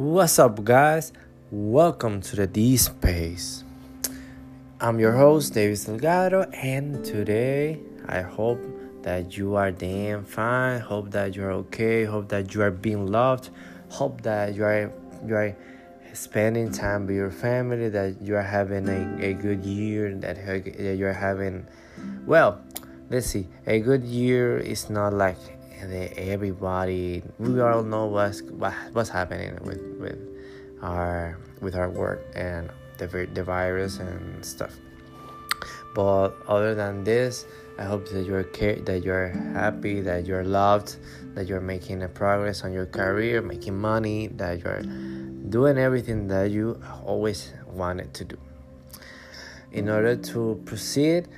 What's up, guys? Welcome to the D Space. I'm your host, David Delgado, and today I hope that you are damn fine. Hope that you're okay. Hope that you are being loved. Hope that you are you are spending time with your family. That you are having a, a good year. That that you are having, well, let's see. A good year is not like everybody we all know what's what's happening with with our with our work and the the virus and stuff. But other than this, I hope that you're that you're happy, that you're loved, that you're making a progress on your career, making money, that you're doing everything that you always wanted to do. In order to proceed,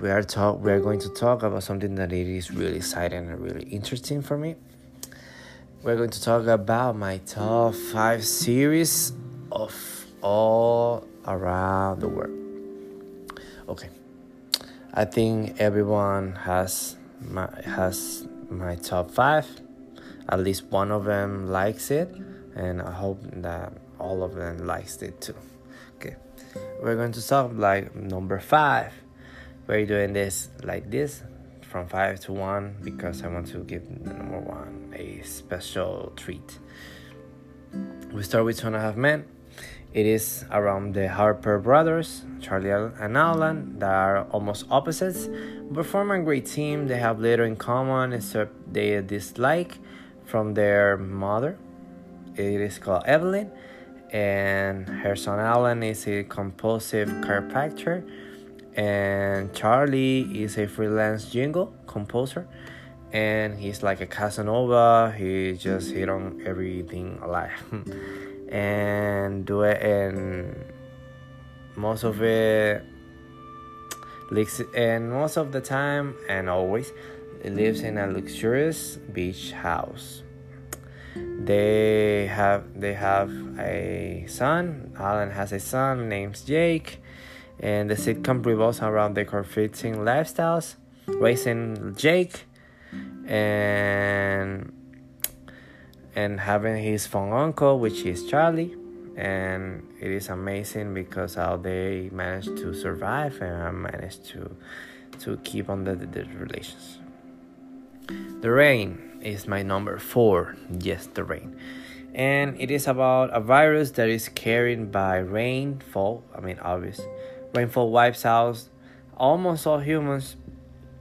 we are talk we are going to talk about something that it is really exciting and really interesting for me. We're going to talk about my top five series of all around the world. Okay, I think everyone has my has my top five. At least one of them likes it, and I hope that all of them likes it too. Okay, we're going to talk like number five we're doing this like this from 5 to 1 because I want to give number 1 a special treat. We start with Two and a Half Men. It is around the Harper brothers, Charlie and Alan, that are almost opposites, but form a great team. They have little in common except they dislike from their mother. It is called Evelyn, and her son Alan is a compulsive chiropractor and Charlie is a freelance jingle composer and he's like a Casanova. He just hit on everything alive. And do it and most of it and most of the time and always lives in a luxurious beach house. They have they have a son. Alan has a son named jake and the sitcom revolves around their conflicting lifestyles, raising Jake, and and having his fun uncle, which is Charlie, and it is amazing because how they managed to survive and managed to to keep on the, the relations. The Rain is my number four. Yes, The Rain. And it is about a virus that is carried by rainfall. I mean, obvious Rainfall wipes out almost all humans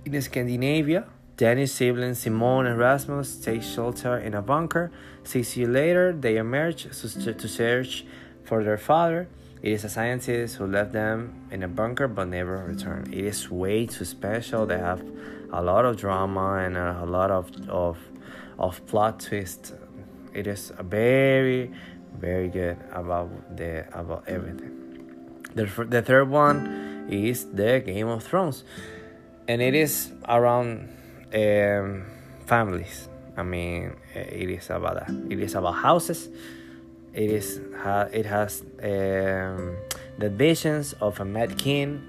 in Scandinavia. Danish siblings Simone and Rasmus take shelter in a bunker. Six years later, they emerge to search for their father. It is a scientist who left them in a bunker but never returned. It is way too special. They have a lot of drama and a lot of of, of plot twist. It is very very good about the about everything. The, the third one is the Game of Thrones, and it is around um, families. I mean, it is about that. It is about houses. It is it has um, the visions of a mad king.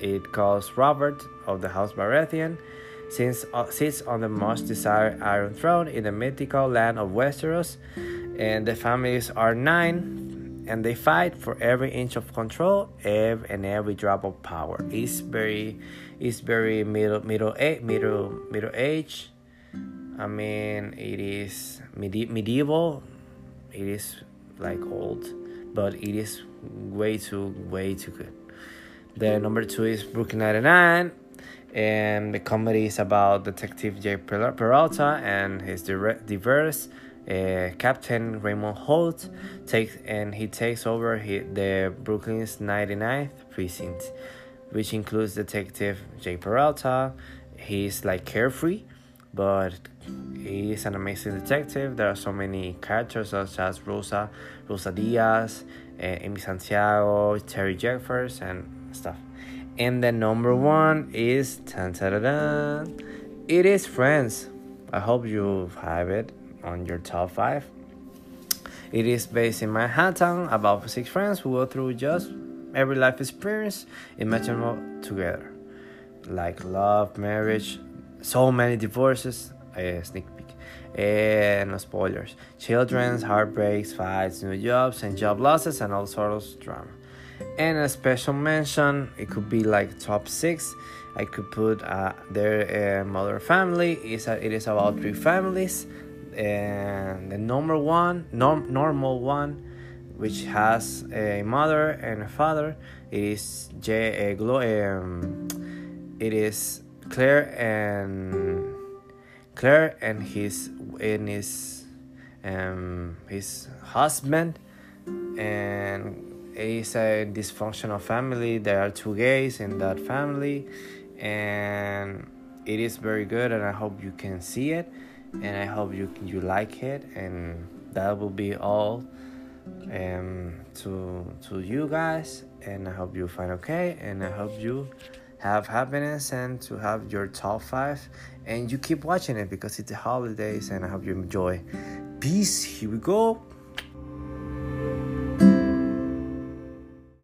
It calls Robert of the House Baratheon, since uh, sits on the most desired Iron Throne in the mythical land of Westeros, and the families are nine and they fight for every inch of control every, and every drop of power. It's very, it's very middle, middle, age middle, middle age. I mean, it is medi- medieval. It is like old, but it is way too, way too good. The number two is Brooklyn Nine Nine, and the comedy is about Detective Jake Peralta and his diverse uh, Captain Raymond Holt takes and he takes over he, the Brooklyn's 99th precinct, which includes Detective Jay Peralta. He's like carefree, but he's an amazing detective. There are so many characters such as Rosa, Rosa Diaz, uh, Amy Santiago, Terry Jeffords, and stuff. And the number one is tan, It is Friends. I hope you have it on your top five. It is based in Manhattan about six friends who go through just every life experience imaginable together, like love, marriage, so many divorces. A sneak peek. And no spoilers. Children's heartbreaks, fights, new jobs, and job losses, and all sorts of drama. And a special mention, it could be like top six. I could put uh, their uh, Modern Family. Is it is about three families, and the number one, norm, normal one, which has a mother and a father. It is J. Uh, um, it is Claire and Claire and his and his um, his husband, and it is a dysfunctional family. There are two gays in that family, and it is very good. And I hope you can see it, and I hope you you like it, and that will be all um, to to you guys. And I hope you find okay, and I hope you have happiness and to have your top five and you keep watching it because it's the holidays and i hope you enjoy peace here we go